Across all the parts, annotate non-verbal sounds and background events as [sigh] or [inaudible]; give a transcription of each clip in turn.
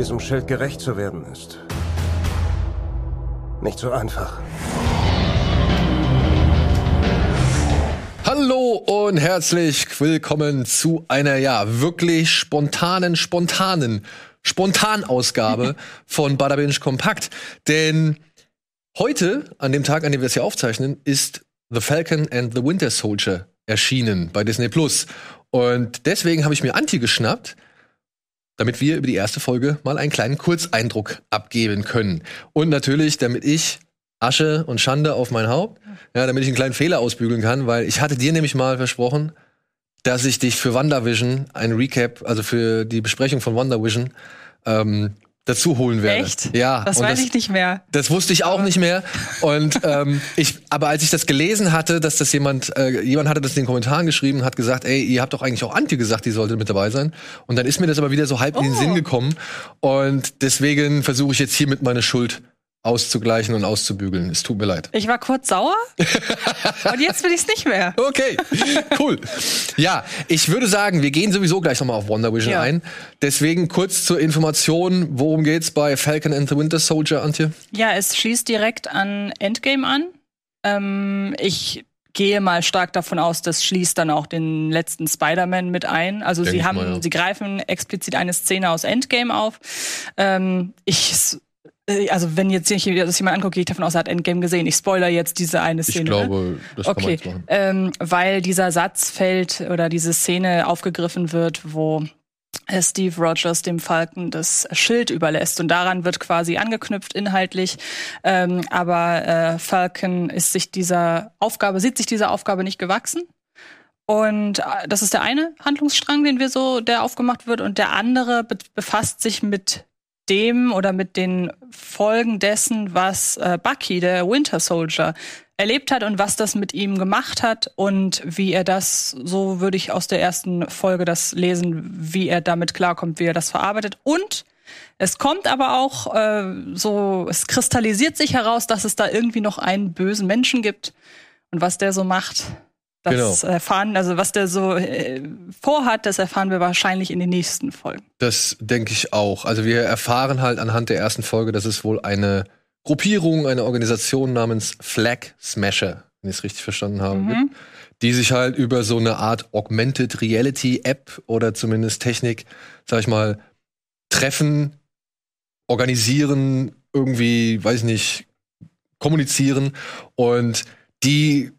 diesem Schild gerecht zu werden ist. Nicht so einfach. Hallo und herzlich willkommen zu einer ja wirklich spontanen, spontanen, Spontanausgabe [laughs] von Bada Binge Kompakt. Denn heute, an dem Tag, an dem wir es hier aufzeichnen, ist The Falcon and the Winter Soldier erschienen bei Disney Plus. Und deswegen habe ich mir Anti geschnappt, damit wir über die erste Folge mal einen kleinen Kurzeindruck abgeben können. Und natürlich, damit ich Asche und Schande auf mein Haupt, ja, damit ich einen kleinen Fehler ausbügeln kann, weil ich hatte dir nämlich mal versprochen, dass ich dich für WandaVision ein Recap, also für die Besprechung von WandaVision, ähm, dazu holen werde. Echt? Ja. Das weiß ich nicht mehr. Das wusste ich auch nicht mehr. Und [laughs] ähm, ich, aber als ich das gelesen hatte, dass das jemand, äh, jemand hatte das in den Kommentaren geschrieben, hat gesagt, ey, ihr habt doch eigentlich auch Antje gesagt, die sollte mit dabei sein. Und dann ist mir das aber wieder so halb in den Oh. Sinn gekommen. Und deswegen versuche ich jetzt hiermit meine Schuld auszugleichen und auszubügeln. Es tut mir leid. Ich war kurz sauer [laughs] und jetzt bin ich es nicht mehr. Okay, cool. Ja, ich würde sagen, wir gehen sowieso gleich nochmal auf Wonder Vision Ja. ein. Deswegen kurz zur Information, worum geht's bei Falcon and the Winter Soldier, Antje? Ja, es schließt direkt an Endgame an. Ähm, ich gehe mal stark davon aus, das schließt dann auch den letzten Spider-Man mit ein. Also Denk sie haben, mal, ja. sie greifen explizit eine Szene aus Endgame auf. Ähm, ich also wenn jetzt sich das jemand anguckt, gehe ich davon aus, er hat Endgame gesehen. Ich spoiler jetzt diese eine Szene. Ich ne? glaube, das kann man Okay, jetzt machen. ähm, weil dieser Satz fällt oder diese Szene aufgegriffen wird, wo äh, Steve Rogers dem Falken das Schild überlässt und daran wird quasi angeknüpft inhaltlich. Ähm, aber äh, Falcon ist sich dieser Aufgabe, sieht sich dieser Aufgabe nicht gewachsen. Und äh, das ist der eine Handlungsstrang, den wir so, der aufgemacht wird, und der andere be befasst sich mit dem oder mit den Folgen dessen, was äh, Bucky, der Winter Soldier, erlebt hat und was das mit ihm gemacht hat und wie er das, so würde ich aus der ersten Folge das lesen, wie er damit klarkommt, wie er das verarbeitet. Und es kommt aber auch äh, so, es kristallisiert sich heraus, dass es da irgendwie noch einen bösen Menschen gibt und was der so macht. Das Genau. erfahren, also was der so äh, vorhat, das erfahren wir wahrscheinlich in den nächsten Folgen. Das denke ich auch. Also wir erfahren halt anhand der ersten Folge, dass es wohl eine Gruppierung, eine Organisation namens Flag Smasher, wenn ich es richtig verstanden habe, Mhm. gibt, die sich halt über so eine Art Augmented Reality App oder zumindest Technik, sag ich mal, treffen, organisieren, irgendwie, weiß ich nicht, kommunizieren und die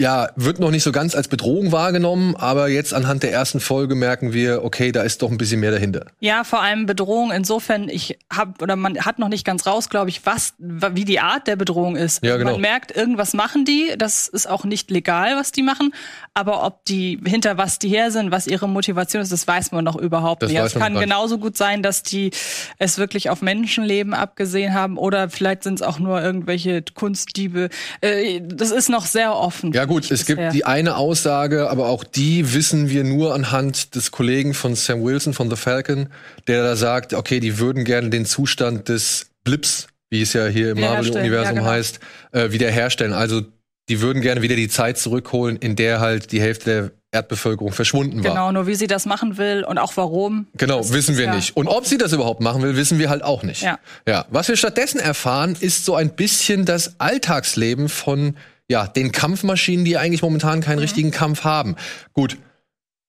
ja, wird noch nicht so ganz als Bedrohung wahrgenommen, aber jetzt anhand der ersten Folge merken wir, okay, da ist doch ein bisschen mehr dahinter. Ja, vor allem Bedrohung. Insofern, ich habe oder man hat noch nicht ganz raus, glaube ich, was wie die Art der Bedrohung ist. Ja, genau. Man merkt, irgendwas machen die. Das ist auch nicht legal, was die machen. Aber ob die hinter was die her sind, was ihre Motivation ist, das weiß man noch überhaupt Das nicht. weiß Es kann genauso gut sein, dass die es wirklich auf Menschenleben abgesehen haben oder vielleicht sind es auch nur irgendwelche Kunstdiebe. Äh, Das ist noch sehr offen. Ja gut, es gibt bisher. die eine Aussage, aber auch die wissen wir nur anhand des Kollegen von Sam Wilson von The Falcon, der da sagt, okay, die würden gerne den Zustand des Blips, wie es ja hier im Marvel-Universum ja, genau. heißt, äh, wiederherstellen. Also die würden gerne wieder die Zeit zurückholen, in der halt die Hälfte der Erdbevölkerung verschwunden war. Genau, nur wie sie das machen will und auch warum. Genau, das wissen wir ja nicht. Und ob sie das überhaupt machen will, wissen wir halt auch nicht. Ja. ja. Was wir stattdessen erfahren, ist so ein bisschen das Alltagsleben von ja, den Kampfmaschinen, die eigentlich momentan keinen richtigen Kampf haben. Gut.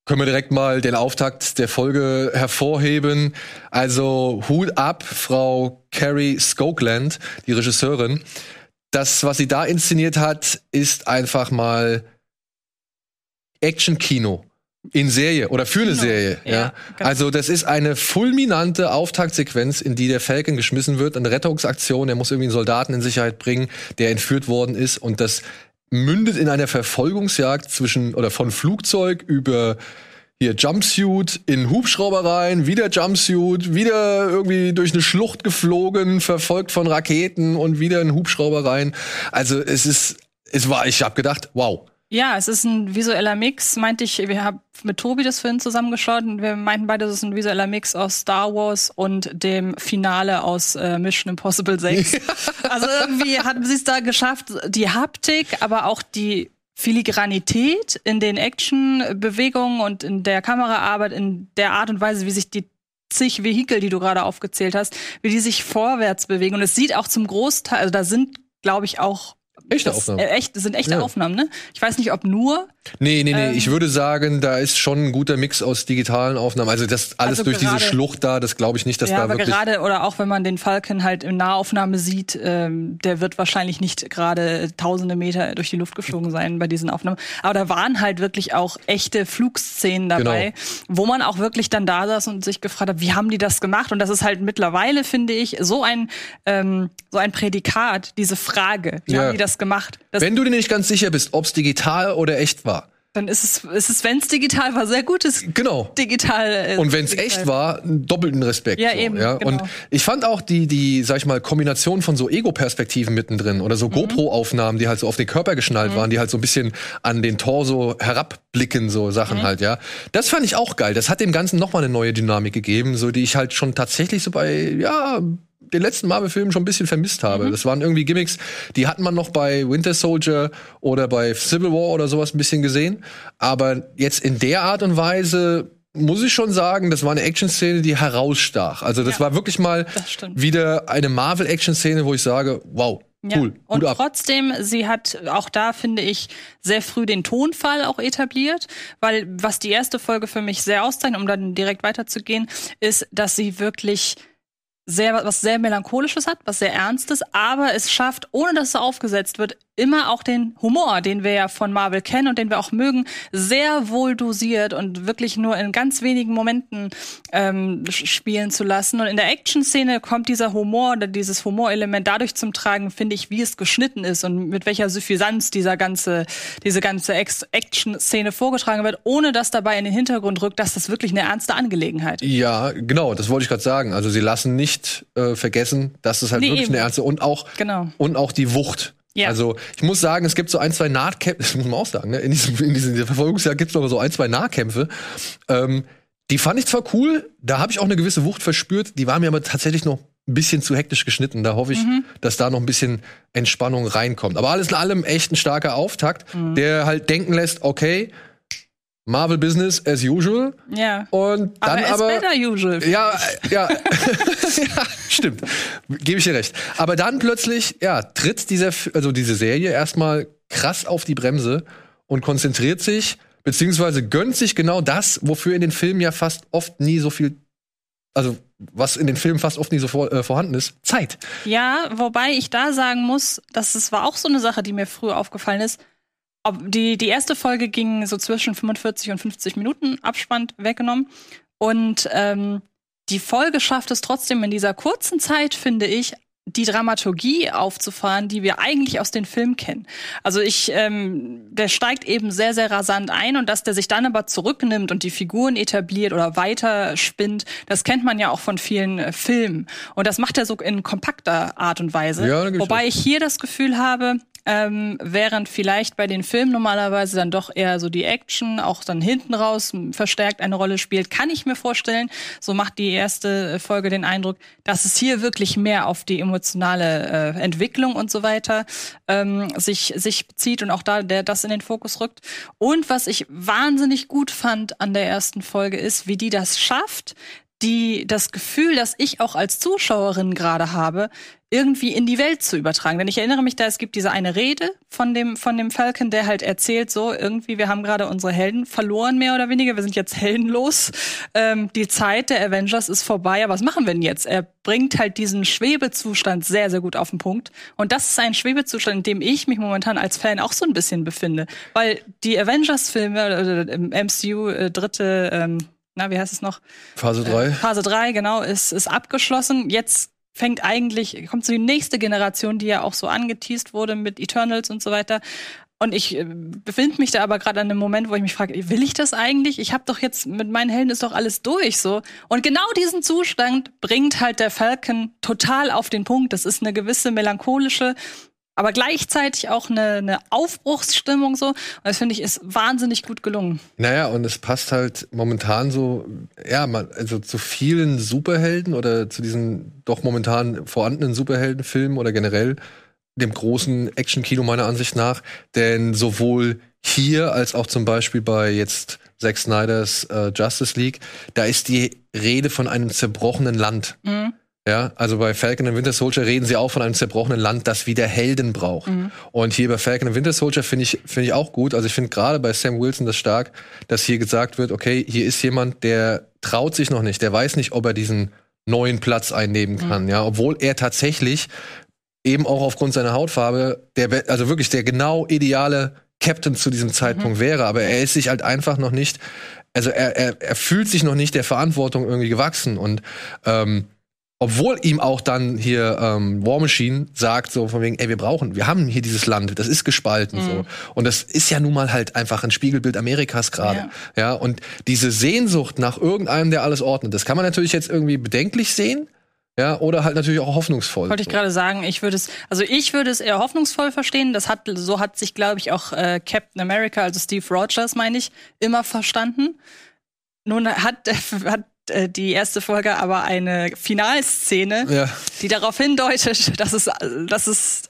Können wir direkt mal den Auftakt der Folge hervorheben. Also Hut ab, Frau Carrie Skokeland, die Regisseurin. Das, was sie da inszeniert hat, ist einfach mal Action-Kino in Serie oder für eine Kino, Serie. Ja, ja, genau. Also das ist eine fulminante Auftaktsequenz, in die der Falcon geschmissen wird, eine Rettungsaktion. Er muss irgendwie einen Soldaten in Sicherheit bringen, der entführt worden ist und das mündet in einer Verfolgungsjagd zwischen oder von Flugzeug über hier Jumpsuit in Hubschrauber rein, wieder Jumpsuit, wieder irgendwie durch eine Schlucht geflogen, verfolgt von Raketen und wieder in Hubschrauber rein. Also es ist, es war, ich habe gedacht, wow. Ja, es ist ein visueller Mix, meinte ich, wir haben mit Tobi das vorhin zusammengeschaut und wir meinten beide, das ist ein visueller Mix aus Star Wars und dem Finale aus äh, Mission Impossible 6. [laughs] also irgendwie hatten sie es da geschafft, die Haptik, aber auch die Filigranität in den Actionbewegungen und in der Kameraarbeit, in der Art und Weise, wie sich die zig Vehikel, die du gerade aufgezählt hast, wie die sich vorwärts bewegen. Und es sieht auch zum Großteil, also da sind, glaube ich, auch Echte das, Aufnahmen. Äh, echt, das sind echte Ja. Aufnahmen, ne? Ich weiß nicht, ob nur. Nee, nee, nee. Ähm, ich würde sagen, da ist schon ein guter Mix aus digitalen Aufnahmen. Also das alles Also durch diese gerade- Schlucht da, das glaube ich nicht, dass ja, da aber wirklich. gerade, oder auch wenn man den Falcon halt in Nahaufnahme sieht, ähm, der wird wahrscheinlich nicht gerade tausende Meter durch die Luft geflogen sein bei diesen Aufnahmen. Aber da waren halt wirklich auch echte Flugszenen dabei, Genau. wo man auch wirklich dann da saß und sich gefragt hat, wie haben die das gemacht? Und das ist halt mittlerweile, finde ich, so ein, ähm, so ein Prädikat, diese Frage, wie Ja. haben die das gemacht? Das, Wenn du dir nicht ganz sicher bist, ob es digital oder echt war. dann ist es, ist es wenn es digital war, sehr gutes Genau. digital. Äh, Und wenn es echt war, doppelten Respekt. Ja, so, eben, Ja? genau. Und ich fand auch die, die, sag ich mal, Kombination von so Ego-Perspektiven mittendrin oder Mhm. so GoPro-Aufnahmen, die halt so auf den Körper geschnallt waren, die halt so ein bisschen an den Torso herabblicken, so Mhm. Sachen halt, ja. Das fand ich auch geil. Das hat dem Ganzen nochmal eine neue Dynamik gegeben, so die ich halt schon tatsächlich so bei, ja, den letzten Marvel-Filmen schon ein bisschen vermisst Mhm. habe. Das waren irgendwie Gimmicks, die hat man noch bei Winter Soldier oder bei Civil War oder sowas ein bisschen gesehen. Aber jetzt in der Art und Weise muss ich schon sagen, das war eine Action-Szene, die herausstach. Also das Ja, war wirklich mal wieder eine Marvel-Action-Szene, wo ich sage, wow, Ja. cool, Und trotzdem, sie hat auch da, finde ich, sehr früh den Tonfall auch etabliert, weil was die erste Folge für mich sehr auszeichnet, um dann direkt weiterzugehen, ist, dass sie wirklich sehr, was sehr Melancholisches hat, was sehr Ernstes, aber es schafft, ohne dass es aufgesetzt wird, immer auch den Humor, den wir ja von Marvel kennen und den wir auch mögen, sehr wohl dosiert und wirklich nur in ganz wenigen Momenten ähm, spielen zu lassen. Und in der Action-Szene kommt dieser Humor oder dieses Humorelement dadurch zum Tragen, finde ich, wie es geschnitten ist und mit welcher Suffisanz dieser ganze, diese ganze Action-Szene vorgetragen wird, ohne dass dabei in den Hintergrund rückt, dass das wirklich eine ernste Angelegenheit ist. Ja, genau, das wollte ich gerade sagen. Also sie lassen nicht äh, vergessen, dass es halt Nee, wirklich eben. eine ernste und auch Genau. und auch die Wucht. Ja. Also ich muss sagen, es gibt so ein, zwei Nahkämpfe, [laughs] das muss man auch sagen, ne? in diesem, in diesem Verfolgungsjahr gibt es noch so ein, zwei Nahkämpfe. Ähm, die fand ich zwar cool, da habe ich auch eine gewisse Wucht verspürt, die war mir aber tatsächlich noch ein bisschen zu hektisch geschnitten. Da hoffe ich, Mhm. dass da noch ein bisschen Entspannung reinkommt. Aber alles in allem echt ein starker Auftakt, Mhm. der halt denken lässt, okay, Marvel Business as usual. Ja. Und Aber dann es aber. better usual. Ja, ja. [laughs] [laughs] ja, stimmt. Gebe ich dir recht. Aber dann plötzlich, ja, tritt dieser, also diese Serie erstmal krass auf die Bremse und konzentriert sich, beziehungsweise gönnt sich genau das, wofür in den Filmen ja fast oft nie so viel, also was in den Filmen fast oft nie so vor, äh, vorhanden ist, Zeit. Ja, wobei ich da sagen muss, dass es war auch so eine Sache, die mir früher aufgefallen ist. Die, die erste Folge ging so zwischen 45 und 50 Minuten Abspann weggenommen. Und ähm, die Folge schafft es trotzdem in dieser kurzen Zeit, finde ich, die Dramaturgie aufzufahren, die wir eigentlich aus den Filmen kennen. Also ich, ähm, der steigt eben sehr, sehr rasant ein und dass der sich dann aber zurücknimmt und die Figuren etabliert oder weiter spinnt, das kennt man ja auch von vielen äh, Filmen. Und das macht er so in kompakter Art und Weise. Ja, Wobei ich hier das Gefühl habe, ähm, während vielleicht bei den Filmen normalerweise dann doch eher so die Action auch dann hinten raus verstärkt eine Rolle spielt, kann ich mir vorstellen, so macht die erste Folge den Eindruck, dass es hier wirklich mehr auf die emotionale äh, Entwicklung und so weiter ähm, sich, sich bezieht und auch da der das in den Fokus rückt. Und was ich wahnsinnig gut fand an der ersten Folge ist, wie die das schafft, die das Gefühl, das ich auch als Zuschauerin gerade habe, irgendwie in die Welt zu übertragen. Denn ich erinnere mich da, es gibt diese eine Rede von dem, von dem Falcon, der halt erzählt, so irgendwie, wir haben gerade unsere Helden verloren, mehr oder weniger. Wir sind jetzt heldenlos. Ähm, die Zeit der Avengers ist vorbei. Aber was machen wir denn jetzt? Er bringt halt diesen Schwebezustand sehr, sehr gut auf den Punkt. Und das ist ein Schwebezustand, in dem ich mich momentan als Fan auch so ein bisschen befinde. Weil die Avengers-Filme, oder im MCU, äh, dritte, ähm, na, wie heißt es noch? Phase 3. Phase 3, genau, ist, ist abgeschlossen. Jetzt fängt eigentlich, kommt so die nächste Generation, die ja auch so angeteased wurde mit Eternals und so weiter. Und ich äh, befinde mich da aber gerade an einem Moment, wo ich mich frage, will ich das eigentlich? Ich habe doch jetzt mit meinen Helden ist doch alles durch so. Und genau diesen Zustand bringt halt der Falcon total auf den Punkt. Das ist eine gewisse melancholische, aber gleichzeitig auch eine, eine Aufbruchsstimmung so. Und das finde ich ist wahnsinnig gut gelungen. Naja, und es passt halt momentan so, ja, man, also zu vielen Superhelden oder zu diesen doch momentan vorhandenen Superheldenfilmen oder generell dem großen Action-Kino meiner Ansicht nach. Denn sowohl hier als auch zum Beispiel bei jetzt Zack Snyders äh, Justice League, da ist die Rede von einem zerbrochenen Land. Mhm. Ja, also bei Falcon and Winter Soldier reden sie auch von einem zerbrochenen Land, das wieder Helden braucht. Mhm. Und hier bei Falcon and Winter Soldier finde ich, finde ich auch gut. Also ich finde gerade bei Sam Wilson das stark, dass hier gesagt wird, okay, hier ist jemand, der traut sich noch nicht, der weiß nicht, ob er diesen neuen Platz einnehmen kann, ja, obwohl er tatsächlich eben auch aufgrund seiner Hautfarbe, der, also wirklich der genau ideale Captain zu diesem Zeitpunkt wäre, aber er ist sich halt einfach noch nicht, also er, er, er fühlt sich noch nicht der Verantwortung irgendwie gewachsen und ähm, obwohl ihm auch dann hier ähm, War Machine sagt so von wegen, ey, wir brauchen, wir haben hier dieses Land, das ist gespalten so und das ist ja nun mal halt einfach ein Spiegelbild Amerikas gerade, Ja. ja. und diese Sehnsucht nach irgendeinem, der alles ordnet, das kann man natürlich jetzt irgendwie bedenklich sehen, ja, oder halt natürlich auch hoffnungsvoll. Wollte ich gerade sagen, ich würde es, also ich würde es eher hoffnungsvoll verstehen. Das hat, so hat sich, glaube ich, auch äh, Captain America, also Steve Rogers, meine ich, immer verstanden. Nun hat, [laughs] hat die erste Folge aber eine Finalszene, Ja. die darauf hindeutet, dass es, dass es,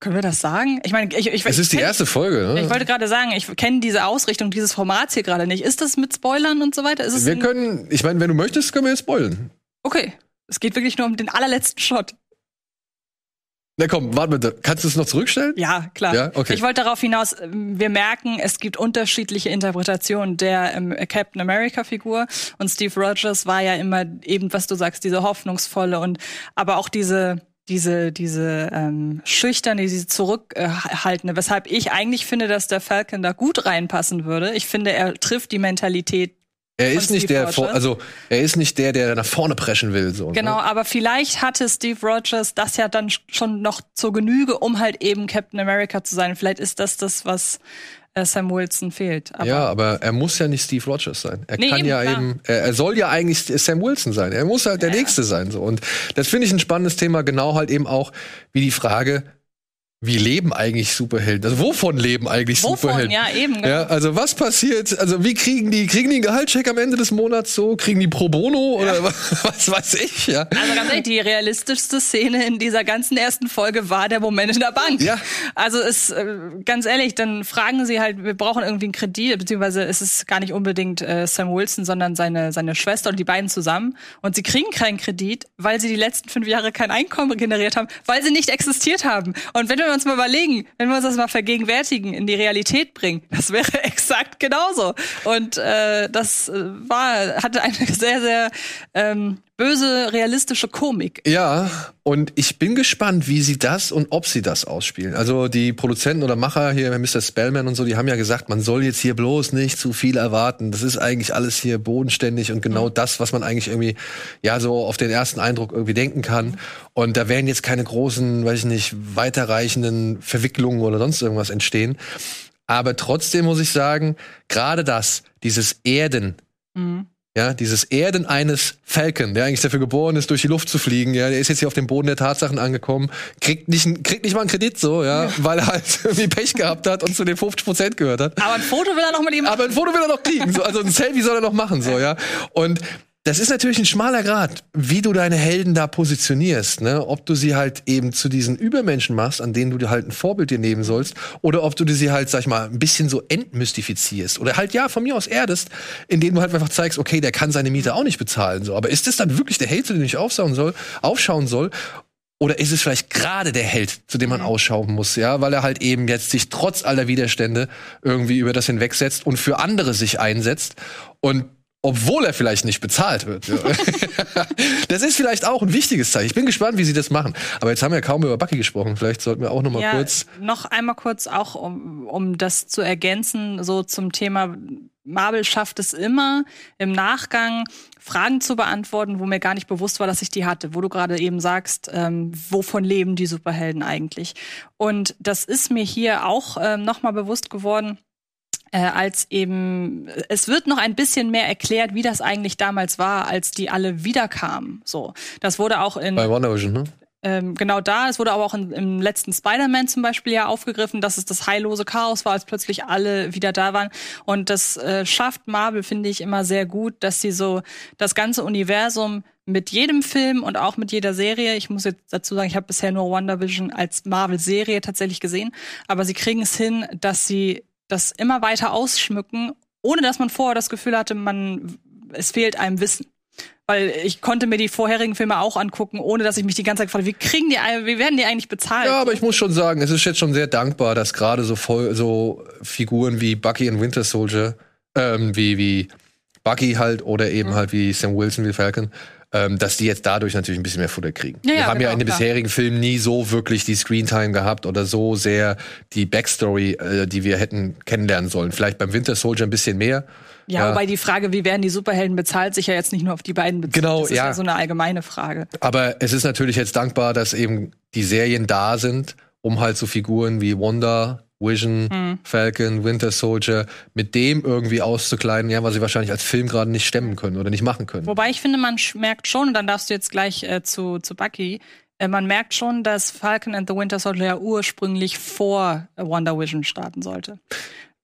können wir das sagen? Ich meine, ich, ich, Es ist die kenn- erste Folge, ne? Ich wollte gerade sagen, ich kenne diese Ausrichtung dieses Formats hier gerade nicht. Ist das mit Spoilern und so weiter? Ist es wir können, ich meine, wenn du möchtest, können wir jetzt spoilen. okay. Es geht wirklich nur um den allerletzten Shot. Na komm, warte bitte. Kannst du es noch zurückstellen? Ja, klar. Ja, okay. Ich wollte darauf hinaus, wir merken, es gibt unterschiedliche Interpretationen der ähm, Captain America-Figur und Steve Rogers war ja immer eben, was du sagst, diese hoffnungsvolle und aber auch diese diese diese ähm, schüchterne, diese zurückhaltende, weshalb ich eigentlich finde, dass der Falcon da gut reinpassen würde. Ich finde, er trifft die Mentalität Er ist nicht Steve der, vor, also er ist nicht der, der nach vorne preschen will. So, Genau, Ne? aber vielleicht hatte Steve Rogers das ja dann sch- schon noch zur Genüge, um halt eben Captain America zu sein. Vielleicht ist das das, was äh, Sam Wilson fehlt. Aber ja, aber er muss ja nicht Steve Rogers sein. Er Nee, kann eben, ja klar. eben, er, soll ja eigentlich Sam Wilson sein. Er muss halt der Ja, ja. Nächste sein. So. Und das finde ich ein spannendes Thema, genau halt eben auch wie die Frage, wie leben eigentlich Superhelden? Also wovon leben eigentlich wovon? Superhelden? Ja, eben. genau. Ja, also was passiert? Also wie kriegen die, kriegen die einen Gehaltscheck am Ende des Monats so? Kriegen die pro bono oder [laughs] was weiß ich? Ja. Also ganz ehrlich, die realistischste Szene in dieser ganzen ersten Folge war der Moment in der Bank. Ja. Also es, äh, ganz ehrlich, dann fragen sie halt, wir brauchen irgendwie einen Kredit, beziehungsweise es ist gar nicht unbedingt äh, Sam Wilson, sondern seine, seine Schwester und die beiden zusammen. Und sie kriegen keinen Kredit, weil sie die letzten fünf Jahre kein Einkommen generiert haben, weil sie nicht existiert haben. Und wenn wir uns mal überlegen, wenn wir uns das mal vergegenwärtigen, in die Realität bringen, das wäre [laughs] exakt genauso. Und äh, das äh, war, hatte eine [laughs] sehr, sehr ähm, böse, realistische Komik. Ja, und ich bin gespannt, wie sie das und ob sie das ausspielen. Also die Produzenten oder Macher hier, Mr. Spellman und so, die haben ja gesagt, man soll jetzt hier bloß nicht zu viel erwarten. Das ist eigentlich alles hier bodenständig und genau das, was man eigentlich irgendwie, ja, so auf den ersten Eindruck irgendwie denken kann. Und da werden jetzt keine großen, weiß ich nicht, weiterreichenden Verwicklungen oder sonst irgendwas entstehen. Aber trotzdem muss ich sagen, gerade das, dieses Erden, ja, dieses Erden eines Falcon, der eigentlich dafür geboren ist, durch die Luft zu fliegen, ja, der ist jetzt hier auf dem Boden der Tatsachen angekommen, kriegt nicht, kriegt nicht mal einen Kredit so, ja, weil er halt [laughs] irgendwie Pech gehabt hat und zu den 50 Prozent gehört hat. Aber ein Foto will er noch ihm machen. Aber ein Foto will er noch kriegen, so, also ein Selfie soll er noch machen, so, ja. Und das ist natürlich ein schmaler Grad, wie du deine Helden da positionierst, ne? Ob du sie halt eben zu diesen Übermenschen machst, an denen du halt ein Vorbild dir nehmen sollst, oder ob du sie halt, sag ich mal, ein bisschen so entmystifizierst. Oder halt, ja, von mir aus erdest, indem du halt einfach zeigst, okay, der kann seine Miete auch nicht bezahlen, so. Aber ist das dann wirklich der Held, zu dem ich aufschauen soll, aufschauen soll? Oder ist es vielleicht gerade der Held, zu dem man ausschauen muss, ja, weil er halt eben jetzt sich trotz aller Widerstände irgendwie über das hinwegsetzt und für andere sich einsetzt und obwohl er vielleicht nicht bezahlt wird. Ja. [laughs] das ist vielleicht auch ein wichtiges Zeichen. Ich bin gespannt, wie sie das machen. Aber jetzt haben wir kaum über Bucky gesprochen. Vielleicht sollten wir auch noch mal ja, kurz. noch einmal kurz auch, um, um das zu ergänzen, so zum Thema Marvel schafft es immer im Nachgang Fragen zu beantworten, wo mir gar nicht bewusst war, dass ich die hatte, wo du gerade eben sagst, ähm, wovon leben die Superhelden eigentlich? Und das ist mir hier auch ähm, noch mal bewusst geworden, äh, als eben es wird noch ein bisschen mehr erklärt, wie das eigentlich damals war, als die alle wiederkamen. So, das wurde auch in Bei Wonder Vision, ne? ähm, genau da. Es wurde aber auch in, im letzten Spider-Man zum Beispiel ja aufgegriffen, dass es das heillose Chaos war, als plötzlich alle wieder da waren. Und das äh, schafft Marvel, finde ich, immer sehr gut, dass sie so das ganze Universum mit jedem Film und auch mit jeder Serie, ich muss jetzt dazu sagen, ich habe bisher nur WandaVision als Marvel-Serie tatsächlich gesehen, aber sie kriegen es hin, dass sie das immer weiter ausschmücken ohne dass man vorher das Gefühl hatte, man es fehlt einem Wissen. Weil ich konnte mir die vorherigen Filme auch angucken, ohne dass ich mich die ganze Zeit frage, wie kriegen die, wie werden die eigentlich bezahlt? Ja, aber ich muss schon sagen, es ist jetzt schon sehr dankbar, dass gerade so voll, so Figuren wie Bucky und Winter Soldier, ähm, wie, wie Bucky halt oder eben mhm. halt wie Sam Wilson wie Falcon, ähm, dass die jetzt dadurch natürlich ein bisschen mehr Futter kriegen. Ja, Wir haben genau, ja in den klar. bisherigen Filmen nie so wirklich die Screentime gehabt oder so sehr die Backstory, äh, die wir hätten kennenlernen sollen. Vielleicht beim Winter Soldier ein bisschen mehr. Ja, ja, wobei die Frage, wie werden die Superhelden bezahlt, sich ja jetzt nicht nur auf die beiden bezieht. Genau, das ist ja. ja so eine allgemeine Frage. Aber es ist natürlich jetzt dankbar, dass eben die Serien da sind, um halt so Figuren wie Wanda, Vision, hm. Falcon, Winter Soldier, mit dem irgendwie auszukleiden, ja, was sie wahrscheinlich als Film gerade nicht stemmen können oder nicht machen können. Wobei ich finde, man merkt schon, und dann darfst du jetzt gleich äh, zu, zu Bucky, äh, man merkt schon, dass Falcon and the Winter Soldier ja ursprünglich vor Wonder Vision starten sollte.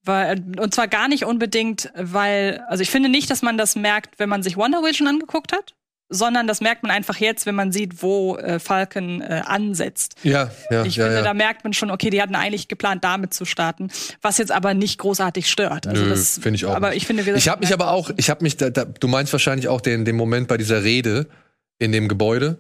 Weil, äh, und zwar gar nicht unbedingt, weil, also ich finde nicht, dass man das merkt, wenn man sich Wonder Vision angeguckt hat, sondern das merkt man einfach jetzt, wenn man sieht, wo äh, Falcon äh, ansetzt. Ja, ja. Ich ja, finde, ja. da merkt man schon, okay, die hatten eigentlich geplant, damit zu starten, was jetzt aber nicht großartig stört. Also Nö, das finde ich auch. Aber ich finde, wir ich habe mich aber auch, ich habe mich, da, da, du meinst wahrscheinlich auch den, den Moment bei dieser Rede in dem Gebäude.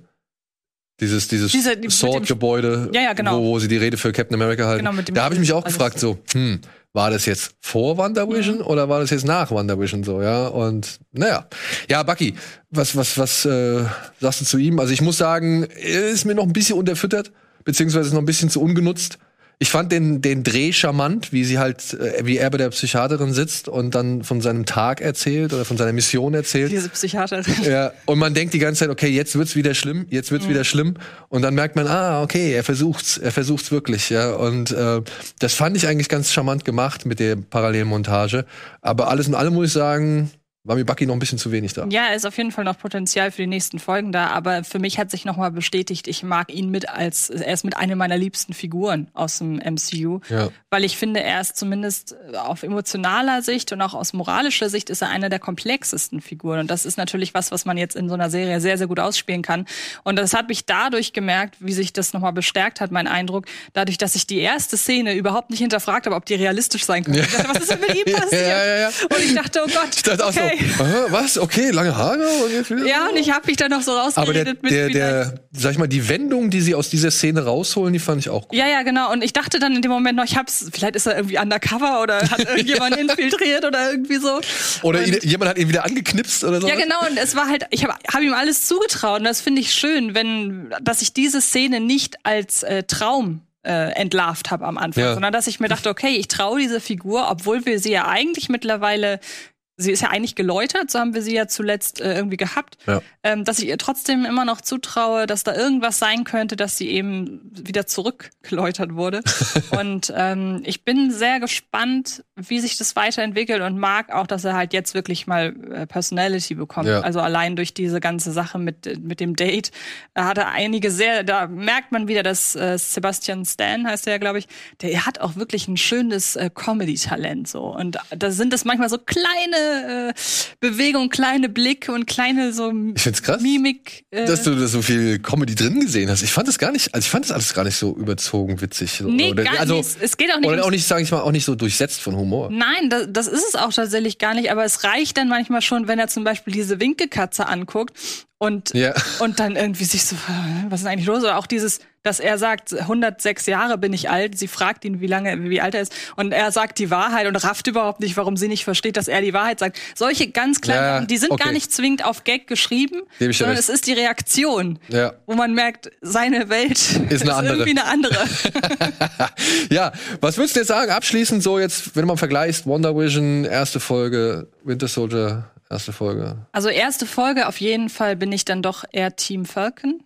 Dieses, dieses Diese, die, Sword-Gebäude, ja, ja, genau. wo, wo sie die Rede für Captain America halten. Genau, da habe ich mich auch gefragt, so, hm, war das jetzt vor WandaVision mhm. oder war das jetzt nach WandaVision so, ja? Und naja. Ja, Bucky, was, was, was äh, sagst du zu ihm? Also ich muss sagen, er ist mir noch ein bisschen unterfüttert, beziehungsweise noch ein bisschen zu ungenutzt. Ich fand den, den Dreh charmant, wie sie halt, äh, wie er bei der Psychiaterin sitzt und dann von seinem Tag erzählt oder von seiner Mission erzählt. Diese Psychiaterin. Ja, und man denkt die ganze Zeit, okay, jetzt wird's wieder schlimm, jetzt wird's mhm. wieder schlimm. Und dann merkt man, ah, okay, er versucht's, er versucht's wirklich, ja. Und äh, das fand ich eigentlich ganz charmant gemacht mit der Parallelmontage. Aber alles in allem muss ich sagen, war mir Bucky noch ein bisschen zu wenig da. Ja, er ist auf jeden Fall noch Potenzial für die nächsten Folgen da, aber für mich hat sich nochmal bestätigt, ich mag ihn mit als, er ist mit einer meiner liebsten Figuren aus dem MCU, ja. weil ich finde, er ist zumindest auf emotionaler Sicht und auch aus moralischer Sicht ist er einer der komplexesten Figuren und das ist natürlich was, was man jetzt in so einer Serie sehr, sehr gut ausspielen kann und das hat mich dadurch gemerkt, wie sich das nochmal bestärkt hat, mein Eindruck, dadurch, dass ich die erste Szene überhaupt nicht hinterfragt habe, ob die realistisch sein könnte. Ja. Ich was ist denn mit ihm [laughs] passiert? Ja, und ich dachte, oh Gott, ich dachte okay. Aha, was? Okay, lange Haare? ja, und ich habe mich dann noch so rausgeredet Aber der, mit der, der, sag ich mal, die Wendung, die sie aus dieser Szene rausholen, die fand ich auch gut. Ja, ja, genau. Und ich dachte dann in dem Moment noch, ich hab's, vielleicht ist er irgendwie undercover oder hat [laughs] irgendjemand infiltriert oder irgendwie so. Oder ihn, jemand hat ihn wieder angeknipst oder so. Ja, genau. Und es war halt, ich habe hab ihm alles zugetraut. Und das finde ich schön, wenn, dass ich diese Szene nicht als äh, Traum äh, entlarvt habe am Anfang, ja. sondern dass ich mir dachte, okay, ich traue diese Figur, obwohl wir sie ja eigentlich mittlerweile sie ist ja eigentlich geläutert, so haben wir sie ja zuletzt äh, irgendwie gehabt, ja. ähm, dass ich ihr trotzdem immer noch zutraue, dass da irgendwas sein könnte, dass sie eben wieder zurückgeläutert wurde. [laughs] und ähm, ich bin sehr gespannt, wie sich das weiterentwickelt und mag auch, dass er halt jetzt wirklich mal äh, Personality bekommt. Ja. Also allein durch diese ganze Sache mit, mit dem Date da hat er einige sehr, da merkt man wieder, dass äh, Sebastian Stan heißt er ja, glaube ich, der hat auch wirklich ein schönes äh, Comedy-Talent so. Und da sind es manchmal so kleine äh, Bewegung, kleine Blick und kleine so ich find's krass, Mimik. Äh, dass du da so viel Comedy drin gesehen hast. Ich fand das gar nicht, also ich fand das alles gar nicht so überzogen witzig. Nee, oder, gar also, nicht. Es geht auch nicht. Oder auch nicht, sage ich mal, auch nicht so durchsetzt von Humor. Nein, das, das ist es auch tatsächlich gar nicht. Aber es reicht dann manchmal schon, wenn er zum Beispiel diese Winkekatze anguckt und, ja. und dann irgendwie sich so, was ist eigentlich los? Oder auch dieses, dass er sagt, 106 Jahre bin ich alt. Sie fragt ihn, wie lange, wie alt er ist. Und er sagt die Wahrheit und rafft überhaupt nicht, warum sie nicht versteht, dass er die Wahrheit sagt. Solche ganz kleinen, ja, die sind okay. gar nicht zwingend auf Gag geschrieben, sondern es ist die Reaktion, ja. wo man merkt, seine Welt ist, eine [laughs] ist andere. irgendwie eine andere. [laughs] ja, was würdest du jetzt sagen? Abschließend so jetzt, wenn man vergleicht, Wonder Vision, erste Folge, Winter Soldier, Erste Folge. Also erste Folge auf jeden Fall bin ich dann doch eher Team Falcon.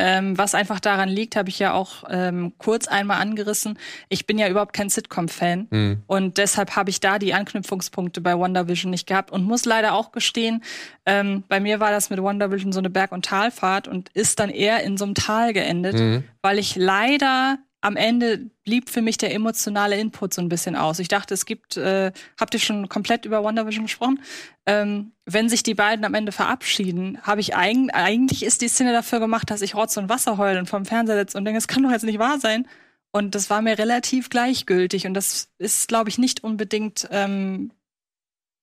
Ähm, was einfach daran liegt, habe ich ja auch ähm, kurz einmal angerissen. Ich bin ja überhaupt kein Sitcom-Fan mhm. und deshalb habe ich da die Anknüpfungspunkte bei WandaVision nicht gehabt und muss leider auch gestehen, ähm, bei mir war das mit WandaVision so eine Berg- und Talfahrt und ist dann eher in so einem Tal geendet, mhm. weil ich leider am Ende blieb für mich der emotionale Input so ein bisschen aus. Ich dachte, es gibt, äh, habt ihr schon komplett über WandaVision gesprochen? Ähm, wenn sich die beiden am Ende verabschieden, habe ich eigentlich, eigentlich ist die Szene dafür gemacht, dass ich Rotz und Wasser heule und vom Fernseher sitze und denke, es kann doch jetzt nicht wahr sein. Und das war mir relativ gleichgültig und das ist, glaube ich, nicht unbedingt ähm,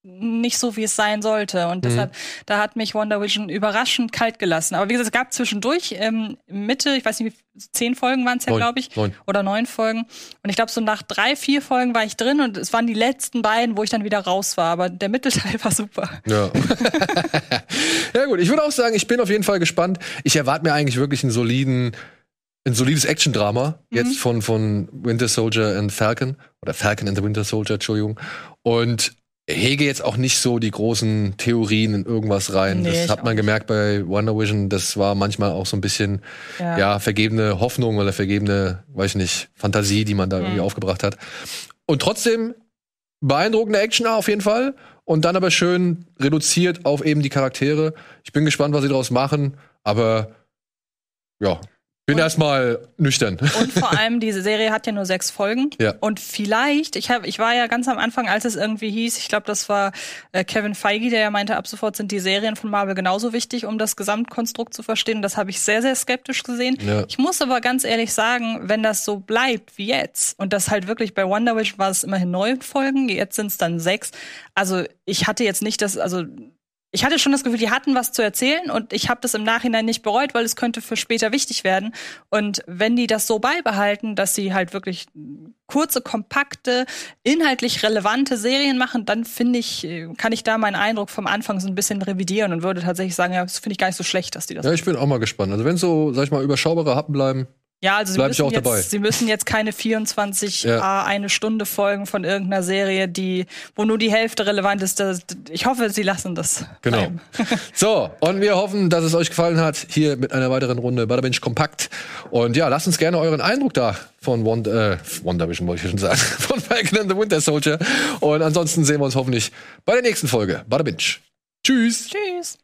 nicht so, wie es sein sollte. Und deshalb, da hat mich Wonder Vision überraschend kalt gelassen. Aber wie gesagt, es gab zwischendurch ähm, Mitte, ich weiß nicht, wie zehn Folgen waren es ja, glaube ich. neun. Oder neun Folgen. Und ich glaube, so nach drei, vier Folgen war ich drin und es waren die letzten beiden, wo ich dann wieder raus war. Aber der Mittelteil [laughs] war super. Ja. [laughs] ja gut, ich würde auch sagen, ich bin auf jeden Fall gespannt. Ich erwarte mir eigentlich wirklich einen soliden, ein solides Action-Drama jetzt von, von Winter Soldier and Falcon oder Falcon and the Winter Soldier, Entschuldigung. Und hege jetzt auch nicht so die großen Theorien in irgendwas rein. Nee, das hat man gemerkt bei Wonder Vision, das war manchmal auch so ein bisschen Ja. ja, vergebene Hoffnung oder vergebene, weiß ich nicht, Fantasie, die man da Mhm. irgendwie aufgebracht hat. Und trotzdem beeindruckende Action auf jeden Fall. Und dann aber schön reduziert auf eben die Charaktere. Ich bin gespannt, was sie daraus machen. Aber ja, bin erstmal nüchtern. Und vor [laughs] allem, diese Serie hat ja nur sechs Folgen. Ja. Und vielleicht, ich, hab, ich war ja ganz am Anfang, als es irgendwie hieß, ich glaube, das war äh, Kevin Feige, der ja meinte, ab sofort sind die Serien von Marvel genauso wichtig, um das Gesamtkonstrukt zu verstehen. Das habe ich sehr, sehr skeptisch gesehen. Ja. Ich muss aber ganz ehrlich sagen, wenn das so bleibt wie jetzt, und das halt wirklich bei Wonder Vision war es immerhin neun Folgen, jetzt sind es dann sechs. Also ich hatte jetzt nicht das, also ich hatte schon das Gefühl, die hatten was zu erzählen und ich habe das im Nachhinein nicht bereut, weil es könnte für später wichtig werden. Und wenn die das so beibehalten, dass sie halt wirklich kurze, kompakte, inhaltlich relevante Serien machen, dann finde ich, kann ich da meinen Eindruck vom Anfang so ein bisschen revidieren und würde tatsächlich sagen, ja, das finde ich gar nicht so schlecht, dass die das. Ja, ich bin auch mal gespannt. Also wenn so, sag ich mal, überschaubare Happen bleiben, Ja, also sie Bleib müssen, auch jetzt, dabei. sie müssen jetzt keine 24 Ja. A eine Stunde Folgen von irgendeiner Serie, die, wo nur die Hälfte relevant ist. Das, ich hoffe, sie lassen das. Genau. [laughs] So, und wir hoffen, dass es euch gefallen hat, hier mit einer weiteren Runde Bada Binge Kompakt. Und ja, lasst uns gerne euren Eindruck da von Wonder, äh, Wonder Vision, wollte ich schon sagen, [laughs] von Falcon and the Winter Soldier. Und ansonsten sehen wir uns hoffentlich bei der nächsten Folge Bada Binge. Tschüss! Tschüss.